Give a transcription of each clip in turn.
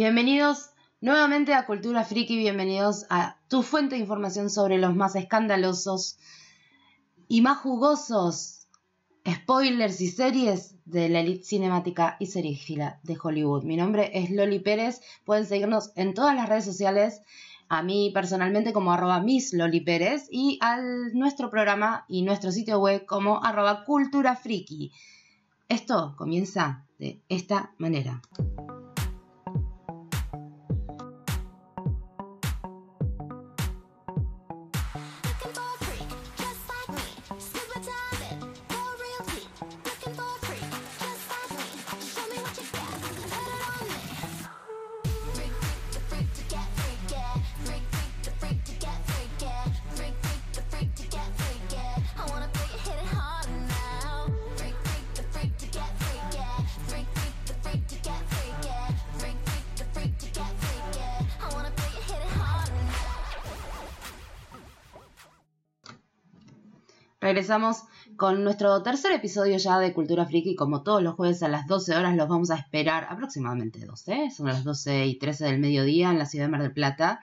Bienvenidos nuevamente a Cultura Friki, bienvenidos a tu fuente de información sobre los más escandalosos y más jugosos spoilers y series de la elite cinemática y serífila de Hollywood. Mi nombre es Loli Pérez, pueden seguirnos en todas las redes sociales, a mí personalmente como arroba Miss Loli Pérez y a nuestro programa y nuestro sitio web como arroba Cultura. Esto comienza de esta manera. Regresamos con nuestro tercer episodio ya de Cultura Friki. Como todos los jueves a las 12 horas los vamos a esperar aproximadamente 12. Son las 12 y 13 del mediodía en la ciudad de Mar del Plata.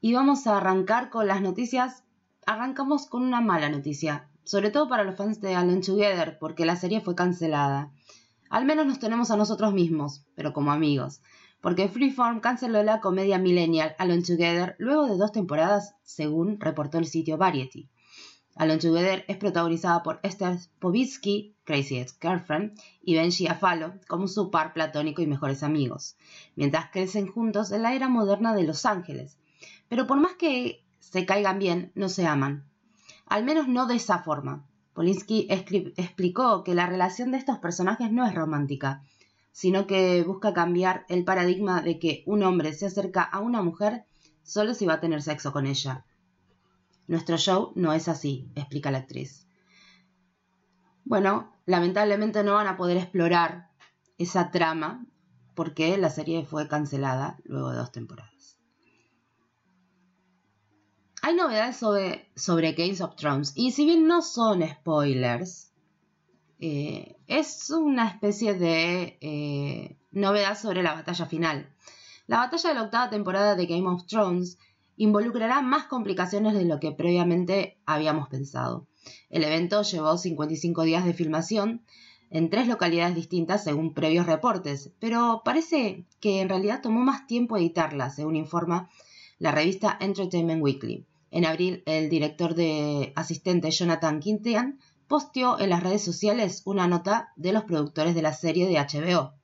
Y vamos a arrancar con las noticias. Arrancamos con una mala noticia. Sobre todo para los fans de Alone Together, porque la serie fue cancelada. Al menos nos tenemos a nosotros mismos, pero como amigos. Porque Freeform canceló la comedia millennial Alone Together luego de dos temporadas, según reportó el sitio Variety. Alone Together es protagonizada por Esther Povitsky, Crazy Ex-Girlfriend, y Benji Afalo como su par platónico y mejores amigos, mientras crecen juntos en la era moderna de Los Ángeles. Pero por más que se caigan bien, no se aman. Al menos no de esa forma. Polinsky explicó que la relación de estos personajes no es romántica, sino que busca cambiar el paradigma de que un hombre se acerca a una mujer solo si va a tener sexo con ella nuestro show no es así, explica la actriz. Bueno, lamentablemente no van a poder explorar esa trama porque la serie fue cancelada luego de dos temporadas. Hay novedades sobre, sobre Games of Thrones y si bien no son spoilers, eh, es una especie de eh, novedad sobre la batalla final. La batalla de la octava temporada de Game of Thrones involucrará más complicaciones de lo que previamente habíamos pensado. El evento llevó 55 días de filmación en tres localidades distintas según previos reportes, pero parece que en realidad tomó más tiempo editarla, según informa la revista Entertainment Weekly. En abril, el director de asistente Jonathan Quintian posteó en las redes sociales una nota de los productores de la serie de HBO.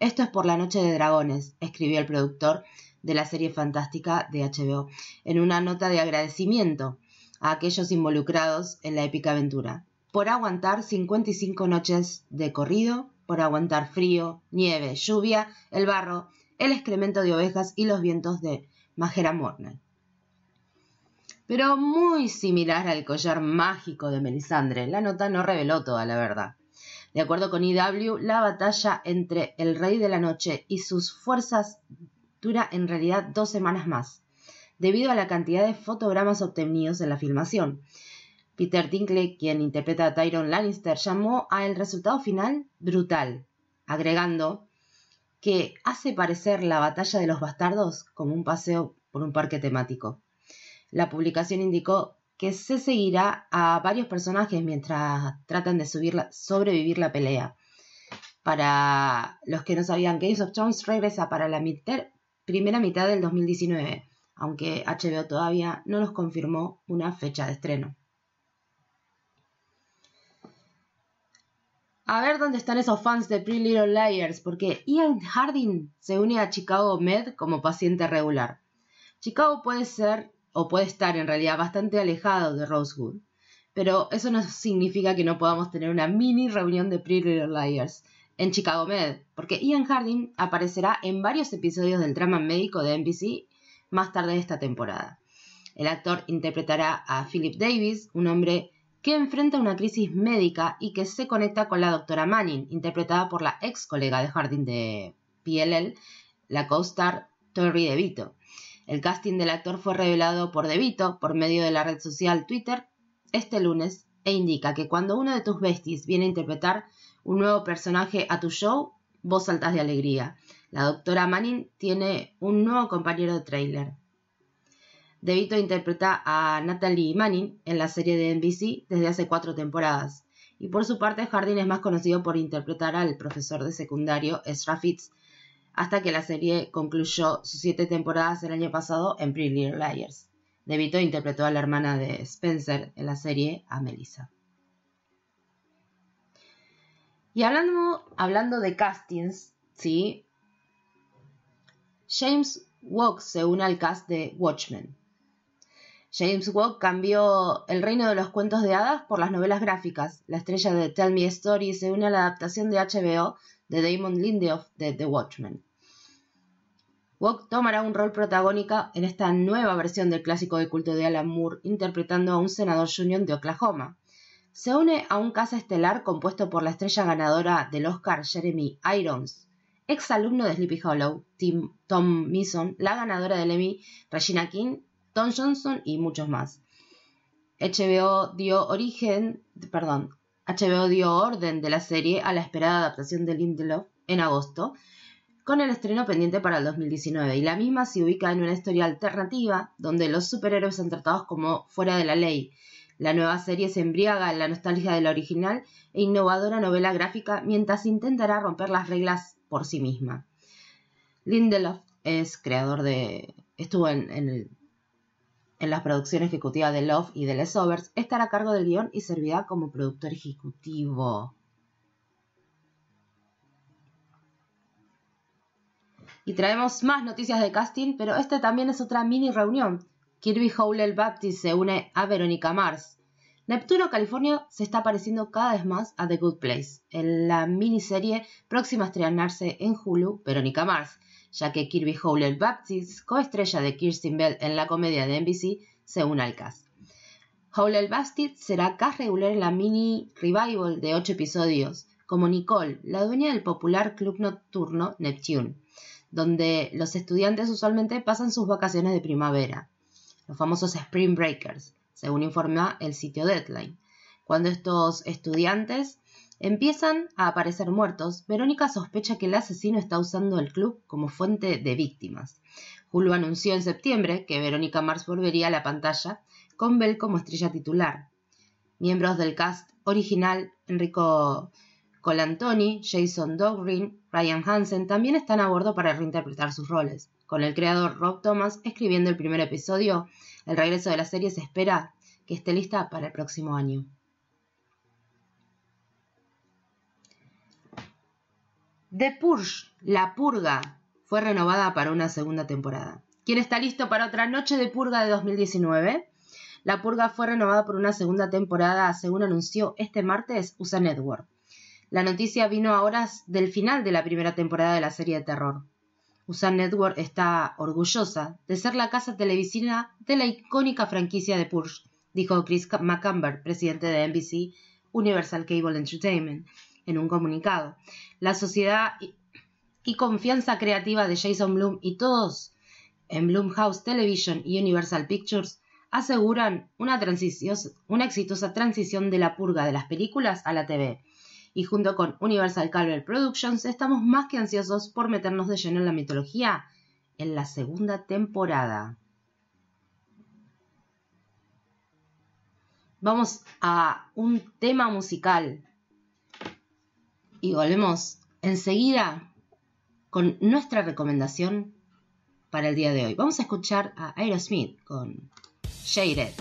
Esto es por la Noche de Dragones, escribió el productor de la serie fantástica de HBO, en una nota de agradecimiento a aquellos involucrados en la épica aventura, por aguantar 55 noches de corrido, por aguantar frío, nieve, lluvia, el barro, el excremento de ovejas y los vientos de Majera Morna. Pero muy similar al collar mágico de Melisandre, la nota no reveló toda la verdad. De acuerdo con IW, la batalla entre el Rey de la Noche y sus fuerzas dura en realidad dos semanas más, debido a la cantidad de fotogramas obtenidos en la filmación. Peter Dinkley, quien interpreta a Tyron Lannister, llamó al resultado final brutal, agregando que hace parecer la batalla de los bastardos como un paseo por un parque temático. La publicación indicó que se seguirá a varios personajes mientras tratan de sobrevivir la pelea. Para los que no sabían, Games of Thrones regresa para la mitad, primera mitad del 2019, aunque HBO todavía no nos confirmó una fecha de estreno. A ver dónde están esos fans de Pretty Little Liars, porque Ian Harding se une a Chicago Med como paciente regular. Chicago puede ser, o puede estar en realidad bastante alejado de Rosewood, pero eso no significa que no podamos tener una mini reunión de Pretty Little Liars en Chicago Med, porque Ian Harding aparecerá en varios episodios del drama médico de NBC más tarde de esta temporada. El actor interpretará a Philip Davis, un hombre que enfrenta una crisis médica y que se conecta con la doctora Manning, interpretada por la ex colega de Harding de PLL, la co-star Tori DeVito. El casting del actor fue revelado por DeVito por medio de la red social Twitter este lunes e indica que cuando uno de tus besties viene a interpretar un nuevo personaje a tu show, vos saltás de alegría. La doctora Manning tiene un nuevo compañero de trailer. DeVito interpreta a Natalie Manning en la serie de NBC desde hace cuatro temporadas. Y por su parte, Hardin es más conocido por interpretar al profesor de secundario Ezra Fitz, hasta que la serie concluyó sus siete temporadas el año pasado en Pretty Little Liars. DeVito interpretó a la hermana de Spencer en la serie, a Melissa. Y hablando, hablando de castings, ¿sí? James Walk se une al cast de Watchmen. James Walk cambió el reino de los cuentos de hadas por las novelas gráficas. La estrella de Tell Me Story se une a la adaptación de HBO de Damon Lindelof de The Watchmen. Walk tomará un rol protagónico en esta nueva versión del clásico de culto de Alan Moore, interpretando a un senador junior de Oklahoma. Se une a un cast estelar compuesto por la estrella ganadora del Oscar Jeremy Irons, ex alumno de Sleepy Hollow, Tom Mason, la ganadora del Emmy Regina King Don Johnson y muchos más. HBO dio origen, HBO dio orden de la serie a la esperada adaptación de Lindelof en agosto, con el estreno pendiente para el 2019, y la misma se ubica en una historia alternativa donde los superhéroes son tratados como fuera de la ley. La nueva serie se embriaga en la nostalgia de la original e innovadora novela gráfica mientras intentará romper las reglas por sí misma. Lindelof es creador de. estuvo en, en el en la producción ejecutiva de Love y de Les Overs, estará a cargo del guion y servirá como productor ejecutivo. Y traemos más noticias de casting, pero esta también es otra mini reunión. Kirby Howell Baptist se une a Verónica Mars. Neptuno, California, se está pareciendo cada vez más a The Good Place, en la miniserie próxima a estrenarse en Hulu, Verónica Mars, ya que Kirby Howell Baptist, coestrella de Kirsten Bell en la comedia de NBC, se une al cast. Howell Baptist será cast regular en la mini revival de 8 episodios, como Nicole, la dueña del popular club nocturno Neptune, donde los estudiantes usualmente pasan sus vacaciones de primavera, los famosos Spring Breakers, según informa el sitio Deadline. Cuando estos estudiantes Empiezan a aparecer muertos. Verónica sospecha que el asesino está usando el club como fuente de víctimas. Hulu anunció en septiembre que Verónica Mars volvería a la pantalla con Bell como estrella titular. Miembros del cast original, Enrico Colantoni, Jason Dogrin, Ryan Hansen, también están a bordo para reinterpretar sus roles. Con el creador Rob Thomas escribiendo el primer episodio, el regreso de la serie se espera que esté lista para el próximo año. The Purge, La Purga, fue renovada para una segunda temporada. ¿Quién está listo para otra noche de purga de 2019? La purga fue renovada por una segunda temporada, según anunció este martes USA Network. La noticia vino a horas del final de la primera temporada de la serie de terror. USA Network está orgullosa de ser la casa televisiva de la icónica franquicia de Purge, dijo Chris McCamber, presidente de NBC Universal Cable Entertainment, en un comunicado. La sociedad y confianza creativa de Jason Bloom y todos en Bloomhouse Television y Universal Pictures aseguran una, una exitosa transición de la purga de las películas a la TV. Y junto con Universal Cable Productions estamos más que ansiosos por meternos de lleno en la mitología en la segunda temporada. Vamos a un tema musical y volvemos enseguida con nuestra recomendación para el día de hoy. Vamos a escuchar a Aerosmith con Shaded.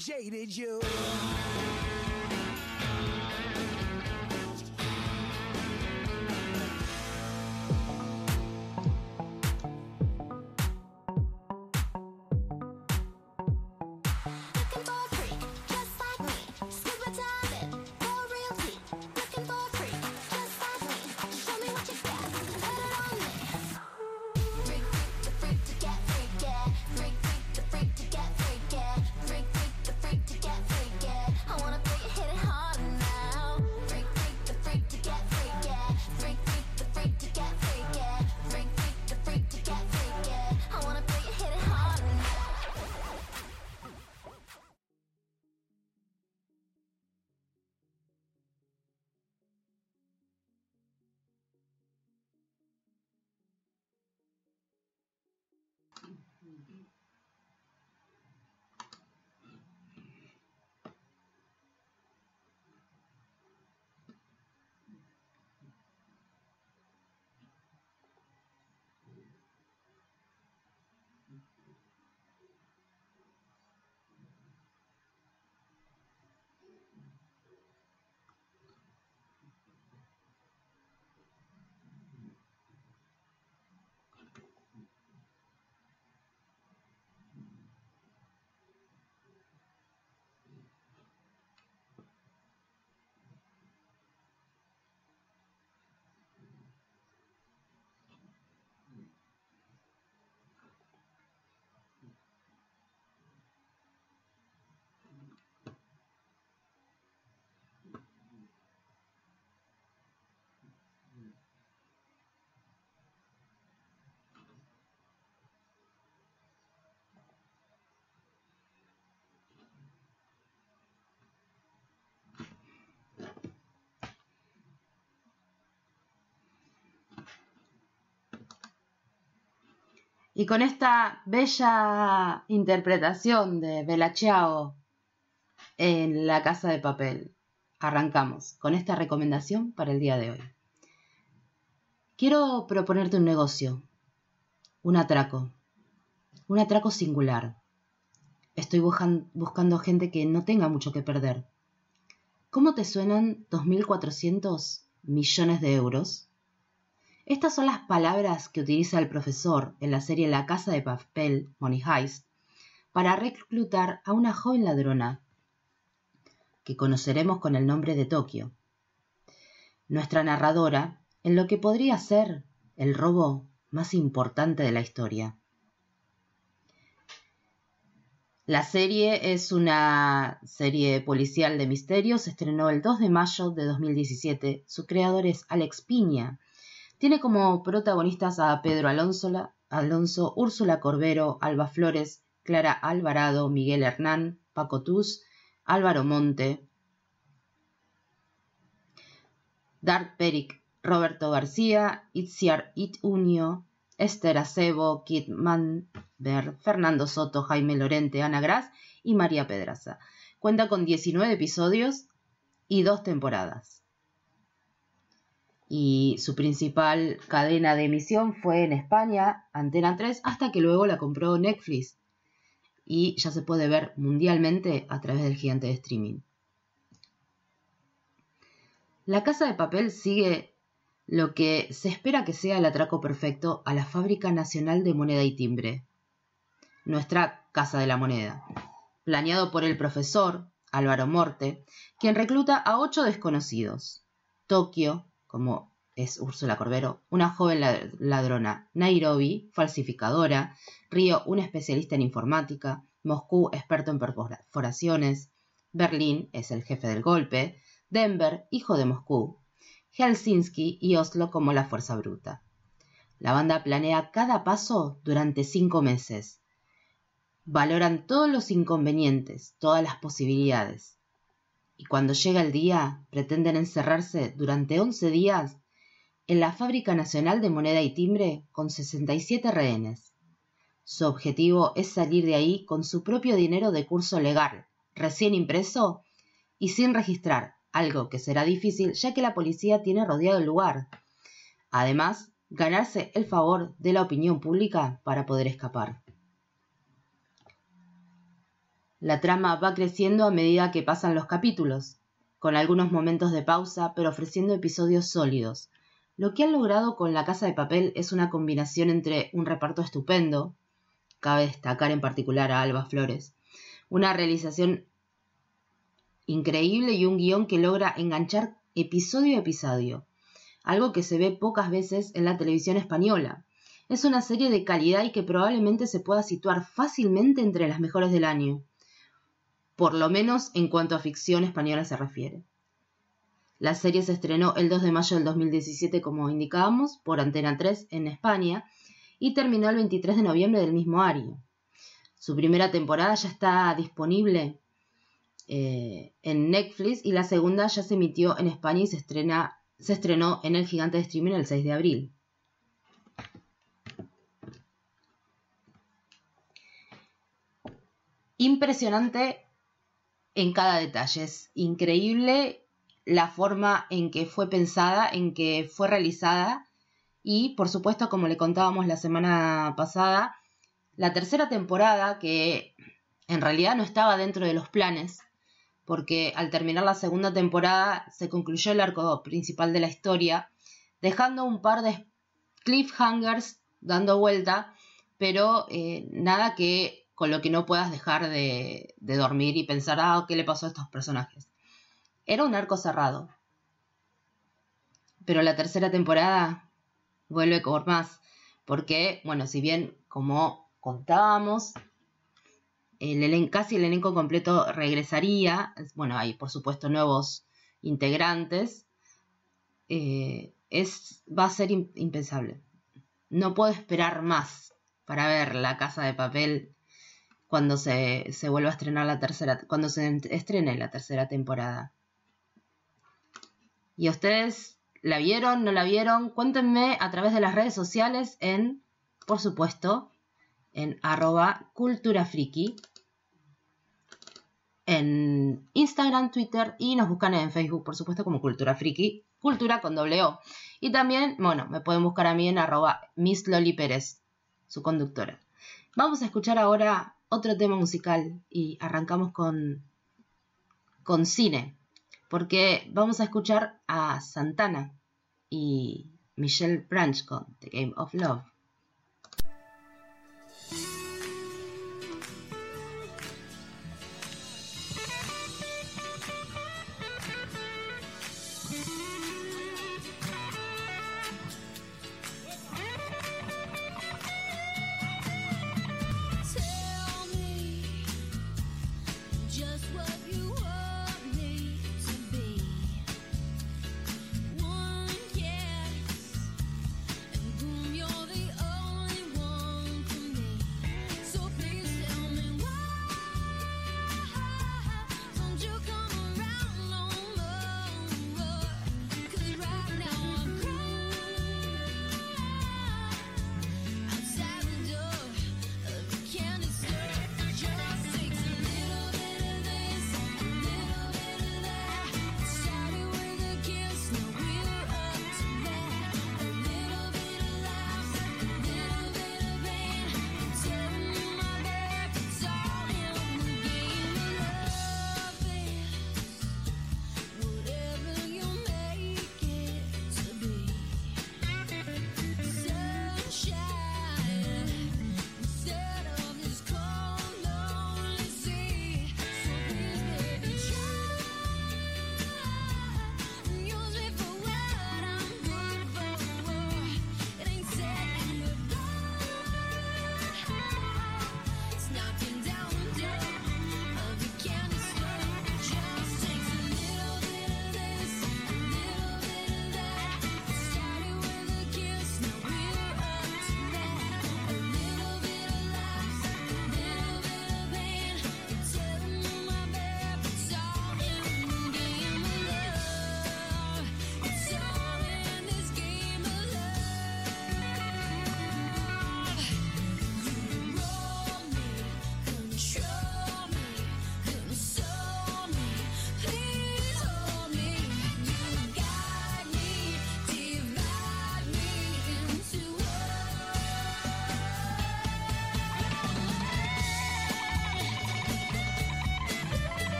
Jaded you. mm-hmm. Y con esta bella interpretación de Bella en La Casa de Papel, arrancamos con esta recomendación para el día de hoy. Quiero proponerte un negocio, un atraco, un atraco singular. Estoy buscando gente que no tenga mucho que perder. ¿Cómo te suenan 2.400 millones de euros? Estas son las palabras que utiliza el profesor en la serie La Casa de Papel, Money Heist, para reclutar a una joven ladrona. que conoceremos con el nombre de Tokio. Nuestra narradora en lo que podría ser el robo más importante de la historia. La serie es una serie policial de misterios, se estrenó el 2 de mayo de 2017. Su creador es Alex Piña. Tiene como protagonistas a Pedro Alonso, Alonso Úrsula Corbero, Alba Flores, Clara Alvarado, Miguel Hernán, Paco Tuz, Álvaro Monte, Dart Peric, Roberto García, Itziar Unio, Esther Acebo, Kit Manber, Fernando Soto, Jaime Lorente, Ana Gras y María Pedraza. Cuenta con 19 episodios y dos temporadas. Y su principal cadena de emisión fue en España, Antena 3, hasta que luego la compró Netflix. Y ya se puede ver mundialmente a través del gigante de streaming. La Casa de Papel sigue lo que se espera que sea el atraco perfecto a la Fábrica Nacional de Moneda y Timbre, nuestra Casa de la Moneda, planeado por el profesor Álvaro Morte, quien recluta a ocho desconocidos. Tokio, como es Úrsula Corbero, una joven ladrona, Nairobi, falsificadora, Río, un especialista en informática, Moscú, experto en perforaciones, Berlín es el jefe del golpe, Denver, hijo de Moscú, Helsinki y Oslo como la fuerza bruta. La banda planea cada paso durante cinco meses. Valoran todos los inconvenientes, todas las posibilidades. Y cuando llega el día, pretenden encerrarse durante 11 días en la Fábrica Nacional de Moneda y Timbre con 67 rehenes. Su objetivo es salir de ahí con su propio dinero de curso legal, recién impreso y sin registrar, algo que será difícil ya que la policía tiene rodeado el lugar. Además, ganarse el favor de la opinión pública para poder escapar. La trama va creciendo a medida que pasan los capítulos, con algunos momentos de pausa, pero ofreciendo episodios sólidos. Lo que han logrado con La Casa de Papel es una combinación entre un reparto estupendo, cabe destacar en particular a Alba Flores, una realización increíble y un guion que logra enganchar episodio a episodio, algo que se ve pocas veces en la televisión española. Es una serie de calidad y que probablemente se pueda situar fácilmente entre las mejores del año, por lo menos en cuanto a ficción española se refiere. La serie se estrenó el 2 de mayo del 2017, como indicábamos, por Antena 3 en España y terminó el 23 de noviembre del mismo año. Su primera temporada ya está disponible eh, en Netflix y la segunda ya se emitió en España y se, estrena, se estrenó en el gigante de streaming el 6 de abril. Impresionante en cada detalle, es increíble la forma en que fue pensada, en que fue realizada. Y por supuesto como le contábamos la semana pasada, la tercera temporada que en realidad no estaba dentro de los planes porque al terminar la segunda temporada se concluyó el arco principal de la historia, dejando un par de cliffhangers dando vuelta, pero eh, nada que con lo que no puedas dejar de, dormir y pensar, ah, ¿qué le pasó a estos personajes? Era un arco cerrado. Pero la tercera temporada vuelve con más, porque, bueno, si bien como contábamos, el casi el elenco completo regresaría. Bueno, hay por supuesto nuevos integrantes. Eh, es, va a ser impensable. No puedo esperar más para ver La Casa de Papel cuando se, se vuelva a estrenar la tercera, cuando se estrene la tercera temporada. ¿Y ustedes la vieron? ¿No la vieron? Cuéntenme a través de las redes sociales en, por supuesto, en arroba culturafriki en Instagram, Twitter y nos buscan en Facebook, por supuesto, como Cultura Friki, Cultura con doble O. Y también, bueno, me pueden buscar a mí en arroba Miss Loli Pérez, su conductora. Vamos a escuchar ahora otro tema musical y arrancamos con, con cine, porque vamos a escuchar a Santana y Michelle Branch con The Game of Love.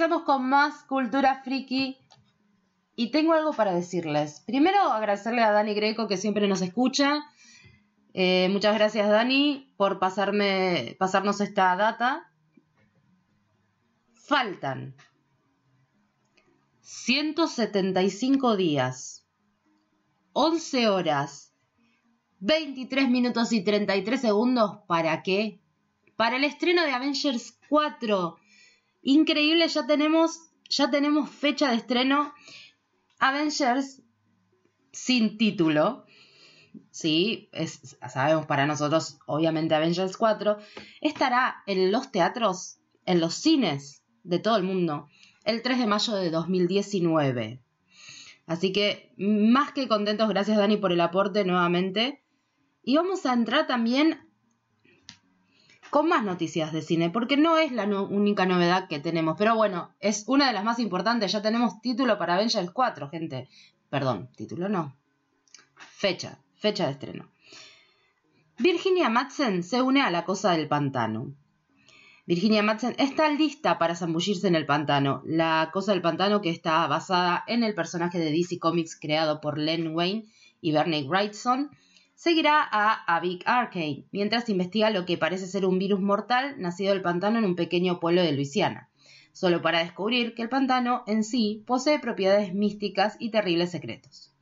Regresamos con más cultura friki. Y tengo algo para decirles. Primero, agradecerle a Dani Greco que siempre nos escucha. Eh, muchas gracias, Dani, por pasarme, pasarnos esta data. Faltan 175 días, 11 horas, 23 minutos y 33 segundos. ¿Para qué? Para el estreno de Avengers 4. Increíble, ya tenemos, ya tenemos fecha de estreno. Avengers sin título. Sí, es, sabemos para nosotros, obviamente, Avengers 4. Estará en los teatros, en los cines de todo el mundo, el 3 de mayo de 2019. Así que más que contentos, gracias Dani por el aporte nuevamente. Y vamos a entrar también con más noticias de cine, porque no es la única novedad que tenemos, pero bueno, es una de las más importantes. Ya tenemos título para Avengers 4, gente. Perdón, título no. Fecha, fecha de estreno. Virginia Madsen se une a la cosa del pantano. Virginia Madsen está lista para zambullirse en el pantano, la cosa del pantano que está basada en el personaje de DC Comics creado por Len Wayne y Bernie Wrightson, seguirá a Avic Arcane mientras investiga lo que parece ser un virus mortal nacido del pantano en un pequeño pueblo de Luisiana, solo para descubrir que el pantano en sí posee propiedades místicas y terribles secretos.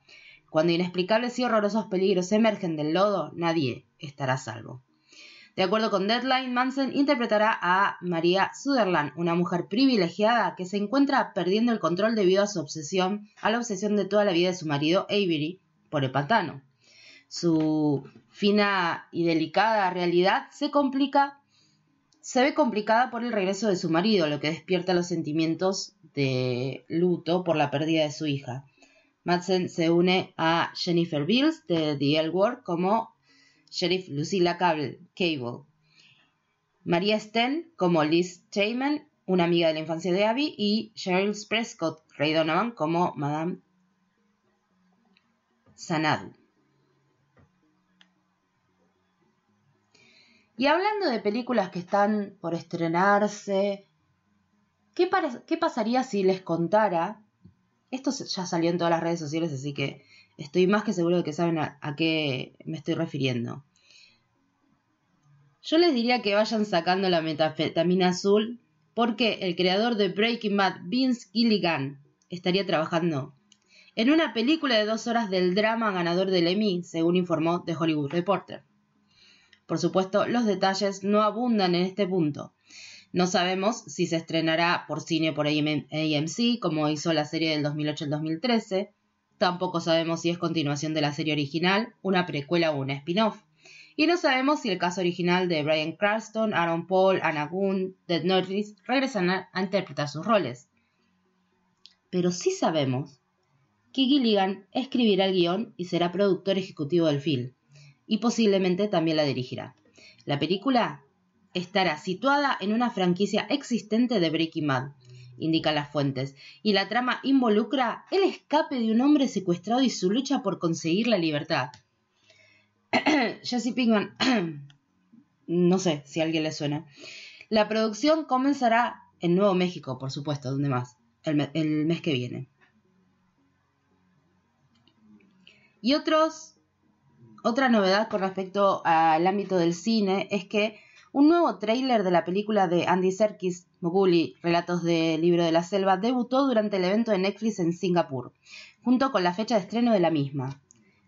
Cuando inexplicables y horrorosos peligros emergen del lodo, nadie estará salvo. De acuerdo con Deadline, Manson interpretará a María Sutherland, una mujer privilegiada que se encuentra perdiendo el control debido a su obsesión, a la obsesión de toda la vida de su marido Avery por el pantano. Su fina y delicada realidad se complica, se ve complicada por el regreso de su marido, lo que despierta los sentimientos de luto por la pérdida de su hija. Madsen se une a Jennifer Bills de The L Word como Sheriff Lucilla Cable. María Sten como Liz Chayman, una amiga de la infancia de Abby, y Cheryl Prescott Ray Donovan como Madame Sanadu. Y hablando de películas que están por estrenarse, ¿qué, ¿qué, pasaría si les contara? Esto ya salió en todas las redes sociales, así que estoy más que seguro de que saben a, qué me estoy refiriendo. Yo les diría que vayan sacando la metafetamina azul porque el creador de Breaking Bad, Vince Gilligan, estaría trabajando en una película de dos horas del drama ganador del Emmy, según informó The Hollywood Reporter. Por supuesto, los detalles no abundan en este punto. No sabemos si se estrenará por cine por AMC, como hizo la serie del 2008 al 2013. Tampoco sabemos si es continuación de la serie original, una precuela o un spin-off. Y no sabemos si el caso original de Brian Cranston, Aaron Paul, Anna Gunn, Ted Norris regresan a, a interpretar sus roles. Pero sí sabemos que Gilligan escribirá el guion y será productor ejecutivo del film y posiblemente también la dirigirá. La película estará situada en una franquicia existente de Breaking Bad, indican las fuentes, y la trama involucra el escape de un hombre secuestrado y su lucha por conseguir la libertad. Jesse Pinkman, no sé si a alguien le suena. La producción comenzará en Nuevo México, por supuesto, donde más, el, el mes que viene. Y otros otra novedad con respecto al ámbito del cine es que un nuevo tráiler de la película de Andy Serkis, Mowgli, Relatos del Libro de la Selva, debutó durante el evento de Netflix en Singapur, junto con la fecha de estreno de la misma.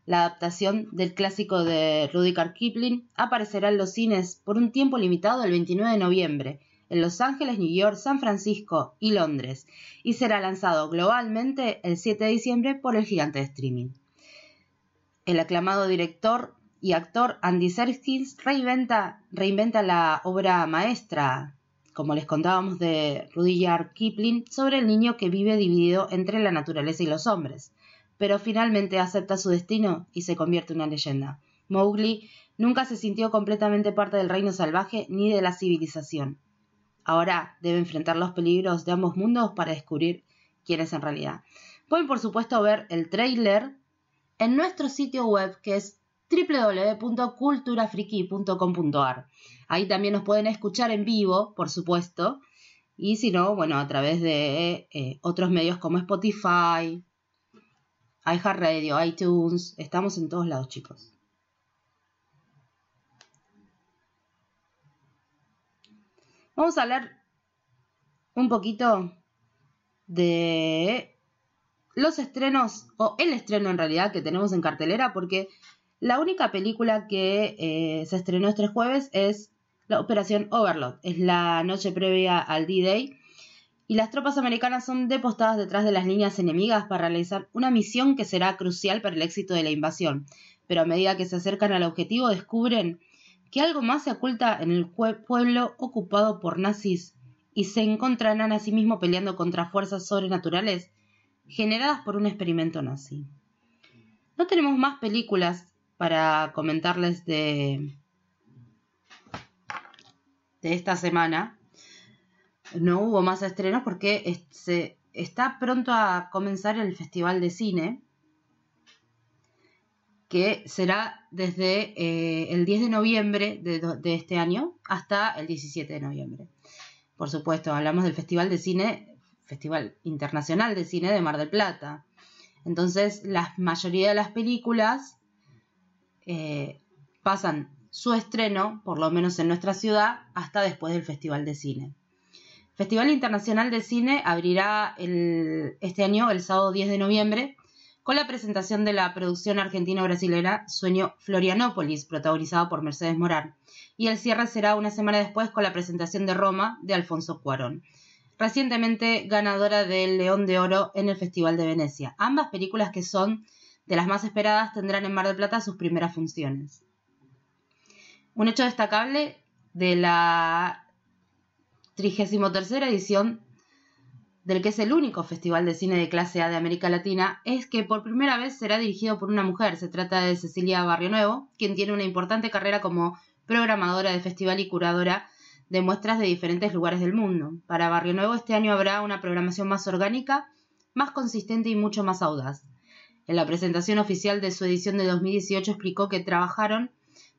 La adaptación del clásico de Rudyard Kipling aparecerá en los cines por un tiempo limitado el 29 de noviembre, en Los Ángeles, New York, San Francisco y Londres, y será lanzado globalmente el 7 de diciembre por el gigante de streaming el aclamado director y actor Andy Serkis reinventa, reinventa la obra maestra, como les contábamos de Rudyard Kipling, sobre el niño que vive dividido entre la naturaleza y los hombres, pero finalmente acepta su destino y se convierte en una leyenda. Mowgli nunca se sintió completamente parte del reino salvaje ni de la civilización. Ahora debe enfrentar los peligros de ambos mundos para descubrir quién es en realidad. Pueden por supuesto ver el trailer en nuestro sitio web que es www.culturafriki.com.ar. Ahí también nos pueden escuchar en vivo, por supuesto, Y si no, bueno, a través de eh, otros medios como Spotify, iHeartRadio, iTunes. Estamos en todos lados, chicos. Vamos a hablar un poquito de los estrenos, o el estreno en realidad que tenemos en cartelera, porque la única película que eh, se estrenó este jueves es la Operación Overlord. Es la noche previa al D-Day. Y las tropas americanas son depostadas detrás de las líneas enemigas para realizar una misión que será crucial para el éxito de la invasión. Pero a medida que se acercan al objetivo descubren que algo más se oculta en el pueblo ocupado por nazis y se encontrarán a sí mismos peleando contra fuerzas sobrenaturales generadas por un experimento nazi. No tenemos más películas para comentarles de, de esta semana. No hubo más estrenos porque se, está pronto a comenzar el Festival de Cine que será desde eh, el 10 de noviembre de, este año hasta el 17 de noviembre. Por supuesto, hablamos del Festival de Cine, Festival Internacional de Cine de Mar del Plata. Entonces, la mayoría de las películas eh, pasan su estreno, por lo menos en nuestra ciudad, hasta después del Festival de Cine. Festival Internacional de Cine abrirá este año, el sábado 10 de noviembre, con la presentación de la producción argentino-brasilera Sueño Florianópolis, protagonizada por Mercedes Morán, y el cierre será una semana después con la presentación de Roma de Alfonso Cuarón, recientemente ganadora del León de Oro en el Festival de Venecia. Ambas películas que son de las más esperadas tendrán en Mar del Plata sus primeras funciones. Un hecho destacable de la 33 edición del que es el único festival de cine de clase A de América Latina, es que por primera vez será dirigido por una mujer. Se trata de Cecilia Barrio Nuevo, quien tiene una importante carrera como programadora de festival y curadora de muestras de diferentes lugares del mundo. Para Barrio Nuevo este año habrá una programación más orgánica, más consistente y mucho más audaz. En la presentación oficial de su edición de 2018 explicó que trabajaron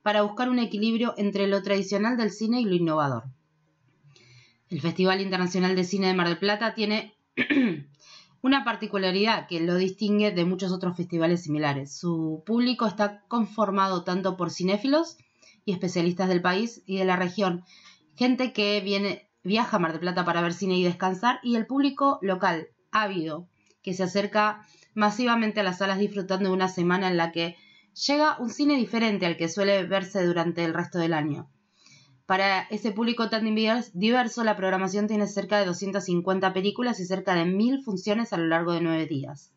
para buscar un equilibrio entre lo tradicional del cine y lo innovador. El Festival Internacional de Cine de Mar del Plata tiene una particularidad que lo distingue de muchos otros festivales similares. Su público está conformado tanto por cinéfilos y especialistas del país y de la región, gente que viene, viaja a Mar del Plata para ver cine y descansar, y el público local, ávido, que se acerca masivamente a las salas disfrutando de una semana en la que llega un cine diferente al que suele verse durante el resto del año. Para ese público tan diverso, la programación tiene cerca de 250 películas y cerca de 1000 funciones a lo largo de nueve días.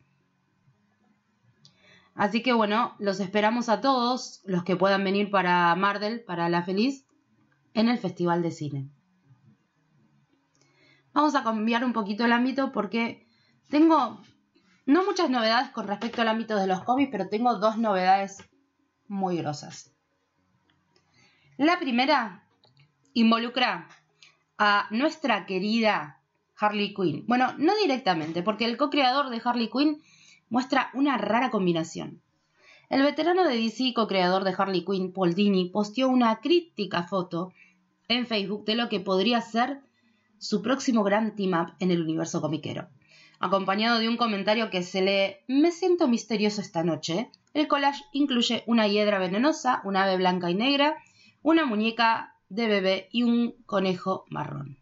Así que bueno, los esperamos a todos los que puedan venir para Mardel, para La Feliz, en el Festival de Cine. Vamos a cambiar un poquito el ámbito porque tengo no muchas novedades con respecto al ámbito de los cómics, pero tengo dos novedades muy grosas. La primera involucra a nuestra querida Harley Quinn. Bueno, no directamente, porque el co-creador de Harley Quinn muestra una rara combinación. El veterano de DC y co-creador de Harley Quinn, Paul Dini, posteó una crítica foto en Facebook de lo que podría ser su próximo gran team-up en el universo comiquero. Acompañado de un comentario que se lee Me siento misterioso esta noche, el collage incluye una hiedra venenosa, una ave blanca y negra, una muñeca de bebé y un conejo marrón.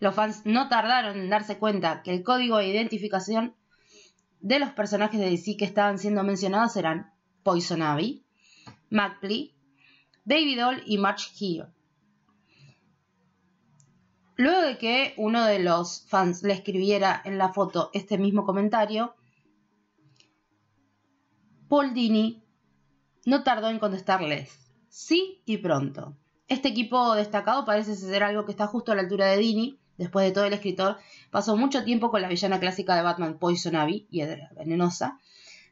Los fans no tardaron en darse cuenta que el código de identificación de los personajes de DC que estaban siendo mencionados eran Poison Ivy, Magpie, Baby Doll y March Hero. Luego de que uno de los fans le escribiera en la foto este mismo comentario, Paul Dini no tardó en contestarles sí y pronto. Este equipo destacado parece ser algo que está justo a la altura de Dini. Después de todo, el escritor pasó mucho tiempo con la villana clásica de Batman Poison Ivy, Hiedra Venenosa,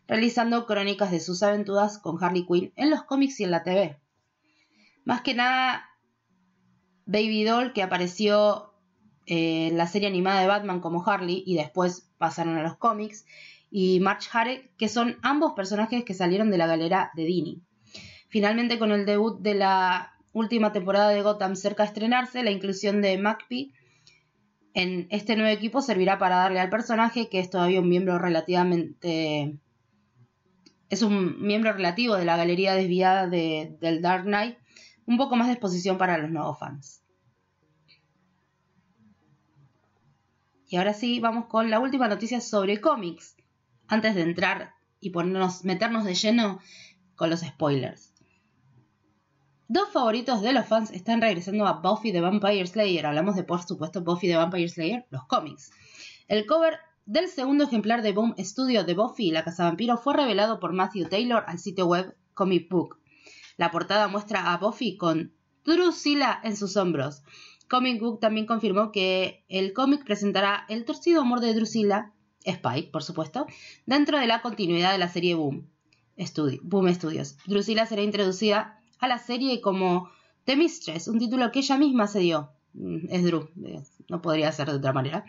realizando crónicas de sus aventuras con Harley Quinn en los cómics y en la TV. Más que nada, Baby Doll, que apareció eh, en la serie animada de Batman como Harley y después pasaron a los cómics, y March Hare, que son ambos personajes que salieron de la galera de Dini. Finalmente, con el debut de la última temporada de Gotham cerca de estrenarse, la inclusión de Magpie En este nuevo equipo servirá para darle al personaje, que es todavía un miembro relativamente... Es un miembro relativo de la galería desviada de- del Dark Knight, un poco más de exposición para los nuevos fans. Y ahora sí, vamos con la última noticia sobre cómics, antes de entrar y ponernos, meternos de lleno con los spoilers. Dos favoritos de los fans están regresando a Buffy the Vampire Slayer. Hablamos de, por supuesto, Buffy the Vampire Slayer, los cómics. El cover del segundo ejemplar de Boom Studio de Buffy, la Vampiro, fue revelado por Matthew Taylor al sitio web Comic Book. La portada muestra a Buffy con Drusilla en sus hombros. Comic Book también confirmó que el cómic presentará el torcido amor de Drusilla, Spike, por supuesto, dentro de la continuidad de la serie Boom, Boom Studios. Drusilla será introducida a la serie como The Mistress, un título que ella misma se dio. Mm, Es Drew, eh, no podría ser de otra manera.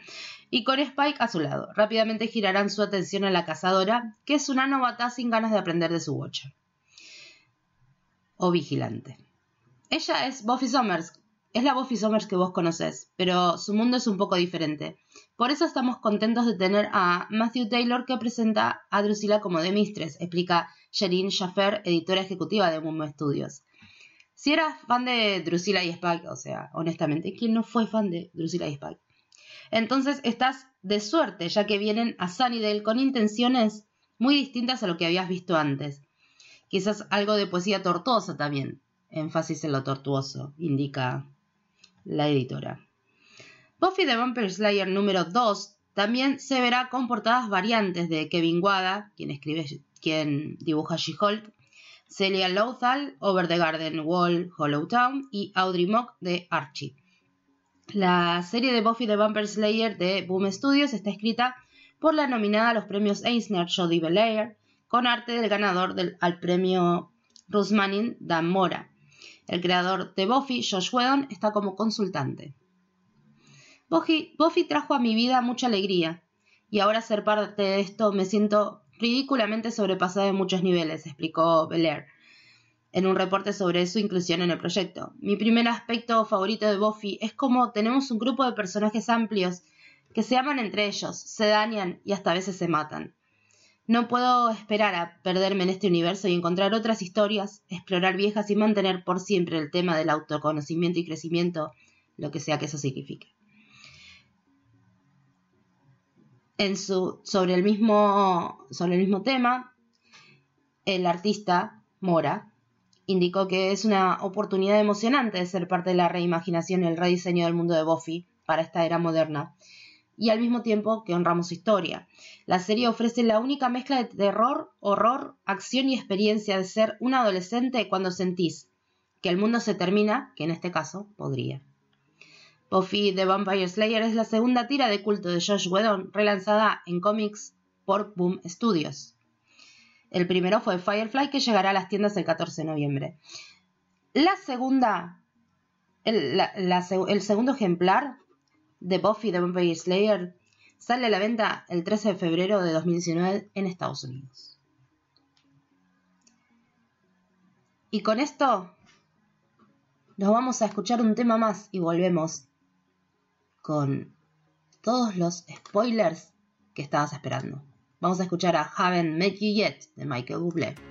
Y con Spike a su lado. Rápidamente girarán su atención a la cazadora, que es una novata sin ganas de aprender de su Watcher. O vigilante. Ella es Buffy Summers. Es la Buffy Summers que vos conocés, pero su mundo es un poco diferente. Por eso estamos contentos de tener a Matthew Taylor que presenta a Drusilla como The Mistress, explica Sherin Schaffer, editora ejecutiva de Boom Studios. Si eras fan de Drusilla y Spike, o sea, honestamente, ¿quién no fue fan de Drusilla y Spike? Entonces estás de suerte, ya que vienen a Sunnydale con intenciones muy distintas a lo que habías visto antes. Quizás algo de poesía tortuosa también. Énfasis en lo tortuoso, indica la editora. Buffy the Vampire Slayer número 2 también se verá con portadas variantes de Kevin Wada, quien escribe, quien dibuja She-Hulk, Celia Lothal, Over the Garden Wall, Hollow Town y Audrey Mock de Archie. La serie de Buffy the Vampire Slayer de Boom Studios está escrita por la nominada a los premios Eisner Jodie Belair, con arte del ganador del, al premio Ruth Manning, Dan Mora. El creador de Buffy, Josh Whedon, está como consultante. Buffy, trajo a mi vida mucha alegría, y ahora ser parte de esto me siento ridículamente sobrepasada en muchos niveles, explicó Belair en un reporte sobre su inclusión en el proyecto. Mi primer aspecto favorito de Buffy es cómo tenemos un grupo de personajes amplios que se aman entre ellos, se dañan y hasta a veces se matan. No puedo esperar a perderme en este universo y encontrar otras historias, explorar viejas y mantener por siempre el tema del autoconocimiento y crecimiento, lo que sea que eso signifique. Sobre, el mismo, sobre el mismo tema, el artista Mora indicó que es una oportunidad emocionante de ser parte de la reimaginación y el rediseño del mundo de Buffy para esta era moderna, y al mismo tiempo que honramos su historia. La serie ofrece la única mezcla de terror, horror, acción y experiencia de ser un adolescente cuando sentís que el mundo se termina, que en este caso podría. Buffy the Vampire Slayer es la segunda tira de culto de Josh Whedon relanzada en cómics por Boom Studios. El primero fue Firefly, que llegará a las tiendas el 14 de noviembre. La segunda, el, el segundo ejemplar de Buffy the Vampire Slayer sale a la venta el 13 de febrero de 2019 en Estados Unidos. Y con esto nos vamos a escuchar un tema más y volvemos con todos los spoilers que estabas esperando. Vamos a escuchar a Haven't Met You Yet de Michael Bublé.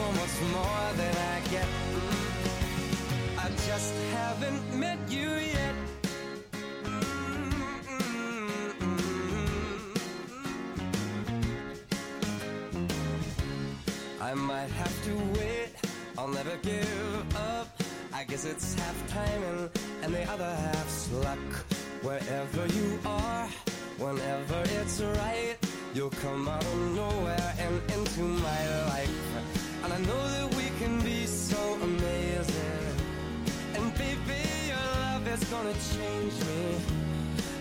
So much more than I get. I just haven't met you yet. I might have to wait, I'll never give up. I guess it's half timing and the other half's luck. Wherever you are, whenever it's right, you'll come out of nowhere and into my life. Know that we can be so amazing. And baby, your love is gonna change me.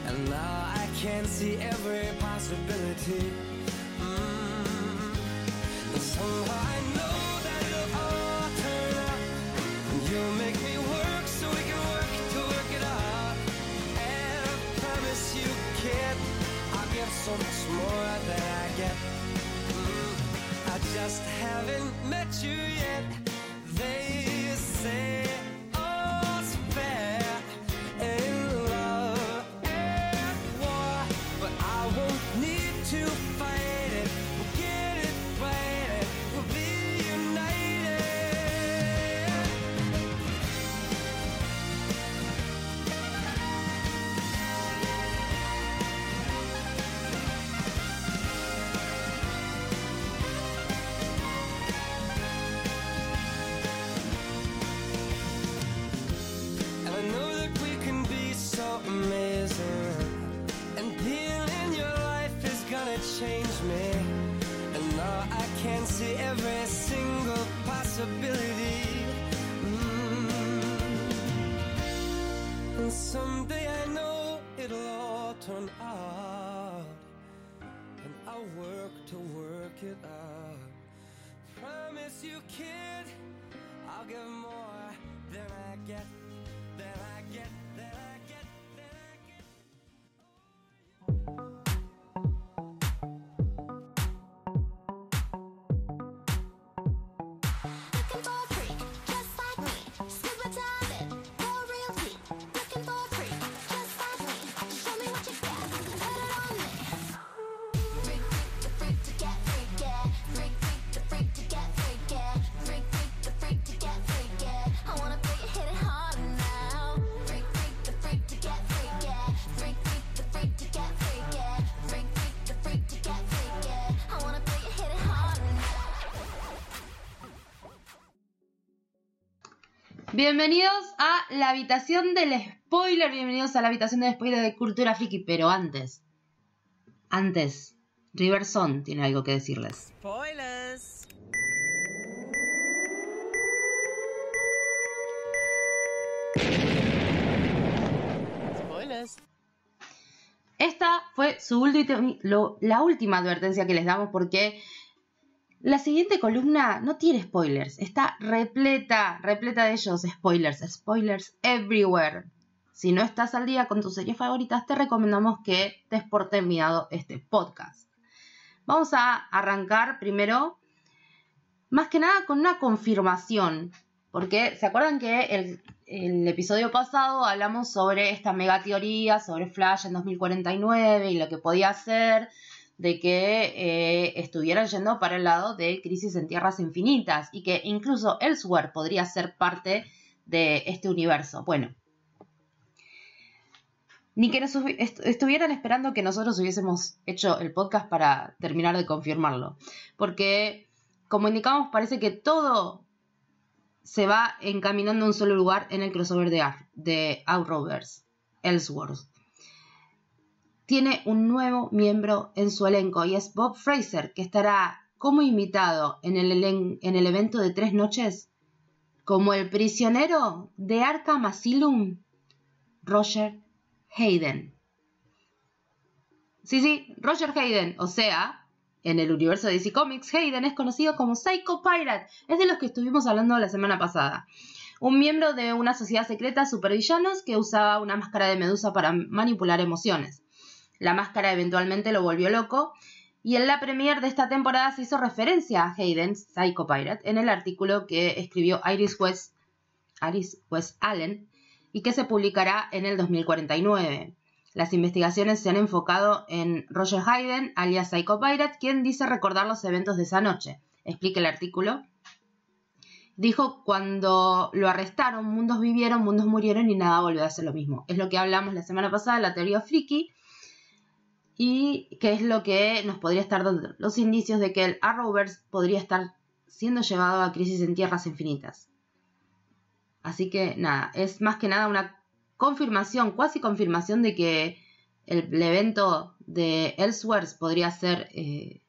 And now I can see every possibility. Mm. And somehow I know that it'll all turn out. And you'll make me work so we can work to work it out. And I promise you, kid, I'll give so much more than. I just haven't met you yet. They say work it out. Promise you, kid, I'll give more than I get, than I get, than I get, than I get. Looking Bienvenidos a la habitación del spoiler, bienvenidos a la habitación del spoiler de Cultura Friki, pero antes, antes, River Son tiene algo que decirles. Spoilers. Spoilers. Esta fue su última, la última advertencia que les damos porque la siguiente columna no tiene spoilers, está repleta, repleta de ellos, spoilers, spoilers everywhere. Si no estás al día con tus series favoritas, te recomendamos que des por terminado este podcast. Vamos a arrancar primero, más que nada, con una confirmación. Porque se acuerdan que el, el episodio pasado hablamos sobre esta mega teoría, sobre Flash en 2049 y lo que podía hacer de que eh, estuvieran yendo para el lado de Crisis en Tierras Infinitas y que incluso Elsewhere podría ser parte de este universo. Bueno, ni que nos estuvieran esperando que nosotros hubiésemos hecho el podcast para terminar de confirmarlo. Porque, como indicamos, parece que todo se va encaminando a un solo lugar en el crossover de, Ar- de Outrovers, Ellsworth. Tiene un nuevo miembro en su elenco y es Bob Fraser, que estará como invitado en el, evento de tres noches como el prisionero de Arkham Asylum, Roger Hayden. Sí, sí, Roger Hayden, o sea, en el universo de DC Comics, Hayden es conocido como Psycho Pirate, es de los que estuvimos hablando la semana pasada. Un miembro de una sociedad secreta supervillanos que usaba una máscara de medusa para manipular emociones. La máscara eventualmente lo volvió loco y en la premiere de esta temporada se hizo referencia a Hayden, Psycho Pirate, en el artículo que escribió Iris West, Iris West Allen y que se publicará en el 2049. Las investigaciones se han enfocado en Roger Hayden, alias Psycho Pirate, quien dice recordar los eventos de esa noche. Explica el artículo. Dijo, cuando lo arrestaron, mundos vivieron, mundos murieron y nada volvió a ser lo mismo. Es lo que hablamos la semana pasada, la teoría friki, y que es lo que nos podría estar dando los indicios de que el Arrowverse podría estar siendo llevado a Crisis en Tierras Infinitas. Así que nada, es más que nada una confirmación, cuasi confirmación de que el, evento de Elseworlds podría ser eh,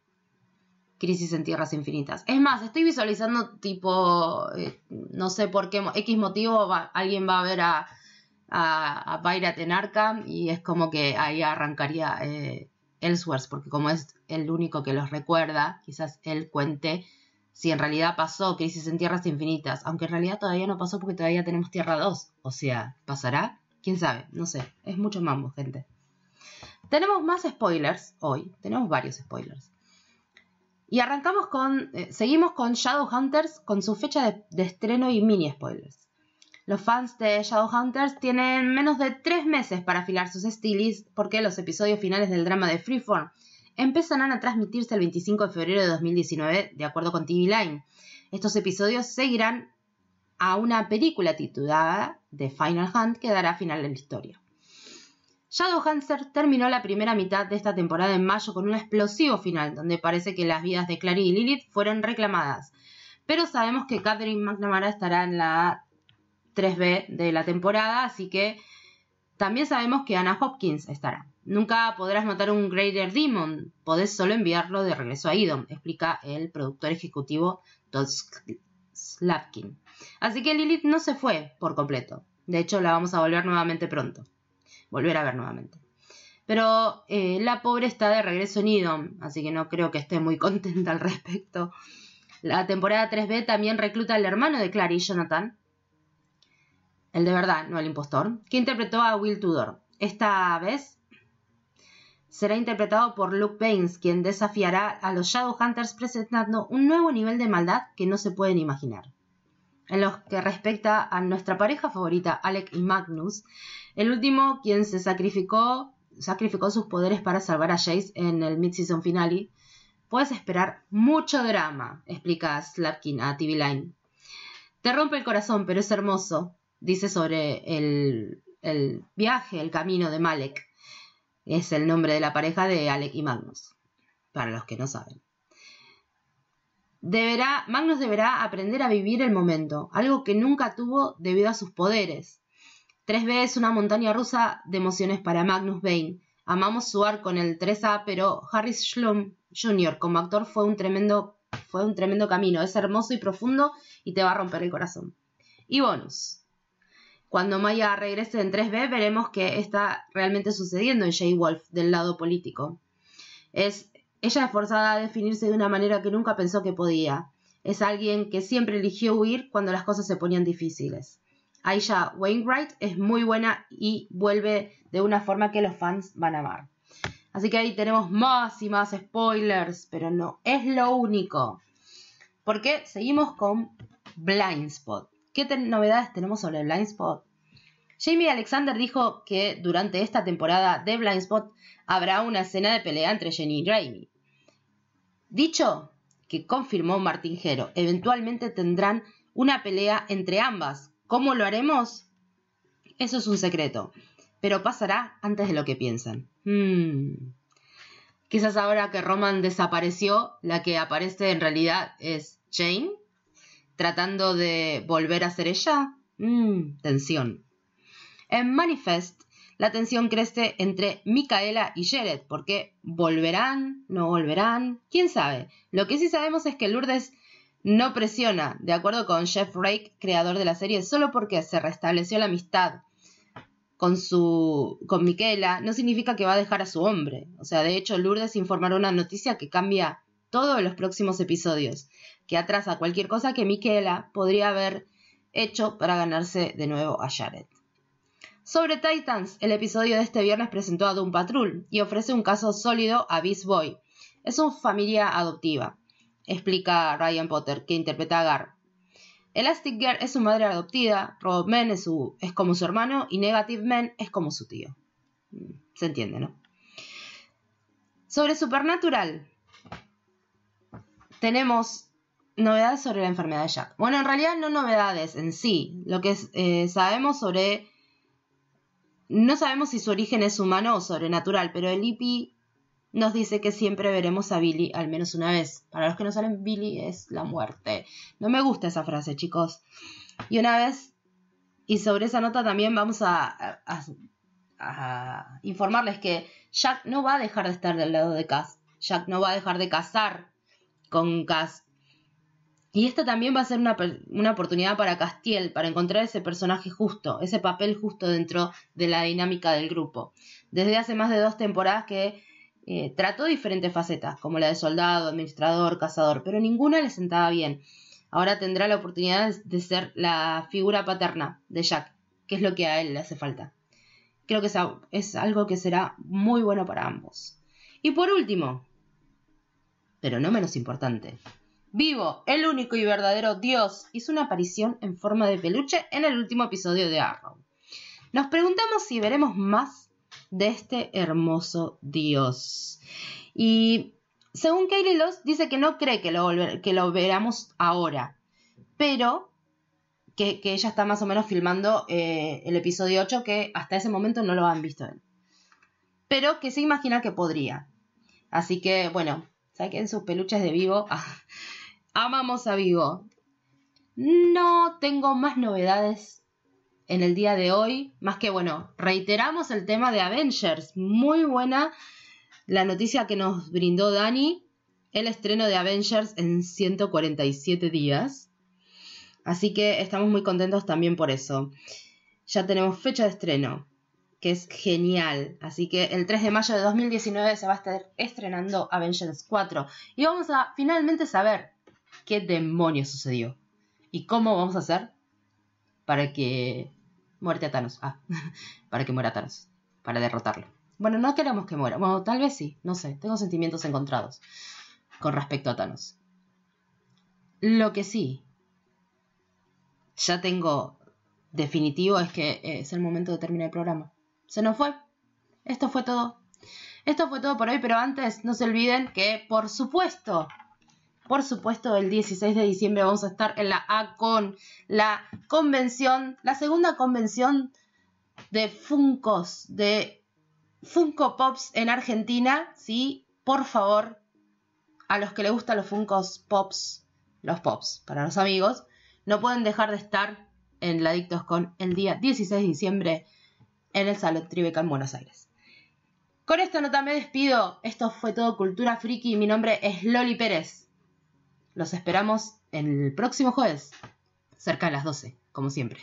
Crisis en Tierras Infinitas. Es más, estoy visualizando tipo, eh, no sé por qué, X motivo, alguien va a ver a, a, a Pirate en Arkham y es como que ahí arrancaría eh, Elseworlds, porque como es el único que los recuerda, quizás él cuente si en realidad pasó Crisis en Tierras Infinitas, aunque en realidad todavía no pasó porque todavía tenemos Tierra 2, o sea, ¿pasará? ¿Quién sabe? No sé, es mucho mambo, gente. Tenemos más spoilers hoy, tenemos varios spoilers. Y arrancamos con, eh, seguimos con Shadowhunters con su fecha de, de estreno y mini spoilers. Los fans de Shadowhunters tienen menos de tres meses para afilar sus estilis porque los episodios finales del drama de Freeform empezarán a transmitirse el 25 de febrero de 2019 de acuerdo con TV Line. Estos episodios seguirán a una película titulada The Final Hunt que dará final a la historia. Shadowhunter terminó la primera mitad de esta temporada en mayo con un explosivo final, donde parece que las vidas de Clary y Lilith fueron reclamadas. Pero sabemos que Catherine McNamara estará en la 3B de la temporada, así que también sabemos que Anna Hopkins estará. Nunca podrás matar un Greater Demon, podés solo enviarlo de regreso a Idom, explica el productor ejecutivo Todd Slavkin. Así que Lilith no se fue por completo. De hecho, la vamos a volver nuevamente pronto volver a ver nuevamente. Pero eh, la pobre está de regreso en Idom, así que no creo que esté muy contenta al respecto. La temporada 3B también recluta al hermano de Clary, Jonathan, el de verdad, no el impostor, que interpretó a Will Tudor. Esta vez será interpretado por Luke Baines, quien desafiará a los Shadowhunters presentando un nuevo nivel de maldad que no se pueden imaginar. En lo que respecta a nuestra pareja favorita, Alec y Magnus, el último quien se sacrificó, sacrificó sus poderes para salvar a Jace en el mid-season finale, puedes esperar mucho drama, explica Slapkin a TV Line. Te rompe el corazón, pero es hermoso, dice sobre el, el viaje, el camino de Malek. Es el nombre de la pareja de Alec y Magnus, para los que no saben. Deberá, Magnus deberá aprender a vivir el momento, algo que nunca tuvo debido a sus poderes. 3B es una montaña rusa de emociones para Magnus Bane. Amamos su arco en el 3A, pero Harris Schlum Jr. como actor fue un tremendo, fue un tremendo camino. Es hermoso y profundo y te va a romper el corazón. Y bonus. Cuando Maya regrese en 3B, veremos qué está realmente sucediendo en Jay Wolf del lado político. Es, ella es forzada a definirse de una manera que nunca pensó que podía. Es alguien que siempre eligió huir cuando las cosas se ponían difíciles. Aisha Wainwright es muy buena y vuelve de una forma que los fans van a amar. Así que ahí tenemos más y más spoilers, pero no es lo único. Porque seguimos con Blindspot. ¿Qué novedades tenemos sobre Blindspot? Jamie Alexander dijo que durante esta temporada de Blindspot habrá una escena de pelea entre Jenny y Raimi. Dicho que confirmó Martín Jero, eventualmente tendrán una pelea entre ambas. ¿Cómo lo haremos? Eso es un secreto, pero pasará antes de lo que piensan. Hmm. Quizás ahora que Roman desapareció, la que aparece en realidad es Jane, tratando de volver a ser ella. Hmm, tensión. En Manifest, la tensión crece entre Micaela y Jared, porque volverán, no volverán, quién sabe. Lo que sí sabemos es que Lourdes no presiona, de acuerdo con Jeff Rake, creador de la serie, solo porque se restableció la amistad con su con Micaela, no significa que va a dejar a su hombre. O sea, de hecho, Lourdes informará una noticia que cambia todo en los próximos episodios, que atrasa cualquier cosa que Micaela podría haber hecho para ganarse de nuevo a Jared. Sobre Titans, el episodio de este viernes presentó a Doom Patrol y ofrece un caso sólido a Beast Boy. Es una familia adoptiva, explica Ryan Potter, que interpreta a Gar. Elastic Girl es su madre adoptiva, Robot Man es, su, es como su hermano y Negative Man es como su tío. Mm, Se entiende, ¿no? Sobre Supernatural, tenemos novedades sobre la enfermedad de Jack. Bueno, en realidad no novedades en sí. Lo que eh, sabemos sobre... No sabemos si su origen es humano o sobrenatural, pero el IP nos dice que siempre veremos a Billy al menos una vez. Para los que no saben, Billy es la muerte. No me gusta esa frase, chicos. Y una vez, y sobre esa nota también vamos a- a- a informarles que Jack no va a dejar de estar del lado de Cass. Jack no va a dejar de casar con Cass. Y esta también va a ser una, una oportunidad para Castiel, para encontrar ese personaje justo, ese papel justo dentro de la dinámica del grupo. Desde hace más de dos temporadas que eh, trató diferentes facetas, como la de soldado, administrador, cazador, pero ninguna le sentaba bien. Ahora tendrá la oportunidad de ser la figura paterna de Jack, que es lo que a él le hace falta. Creo que es algo que será muy bueno para ambos. Y por último, pero no menos importante, Vivo, el único y verdadero Dios, hizo una aparición en forma de peluche en el último episodio de Arrow. Nos preguntamos si veremos más de este hermoso Dios. Y según Kaylee Loss, dice que no cree que lo, que lo veramos ahora, pero que, que ella está más o menos filmando eh, el episodio 8, que hasta ese momento no lo han visto él. Pero que se imagina que podría. Así que, bueno, saquen sus peluches de vivo. Amamos a Vivo. No tengo más novedades en el día de hoy, más que bueno, reiteramos el tema de Avengers. Muy buena la noticia que nos brindó Dani, el estreno de Avengers en 147 días. Así que estamos muy contentos también por eso. Ya tenemos fecha de estreno, que es genial. Así que el 3 de mayo de 2019 se va a estar estrenando Avengers 4. Y vamos a finalmente saber qué demonios sucedió. ¿Y cómo vamos a hacer para que muerte a Thanos? Ah, para que muera Thanos. Para derrotarlo. Bueno, no queremos que muera. Bueno, tal vez sí. No sé. Tengo sentimientos encontrados con respecto a Thanos. Lo que sí. Ya tengo definitivo es que es el momento de terminar el programa. Se nos fue. Esto fue todo. Esto fue todo por hoy, pero antes no se olviden que, por supuesto, por supuesto, el 16 de diciembre vamos a estar en la ACON, la convención, la segunda convención de Funkos, de Funko Pops en Argentina. Sí, por favor, a los que les gustan los Funkos Pops, los Pops, para los amigos, no pueden dejar de estar en la Adictos con el día 16 de diciembre en el Salón Tribeca en Buenos Aires. Con esta nota me despido. Esto fue todo Cultura Friki. Mi nombre es Loli Pérez. Los esperamos el próximo jueves, cerca de las 12, como siempre.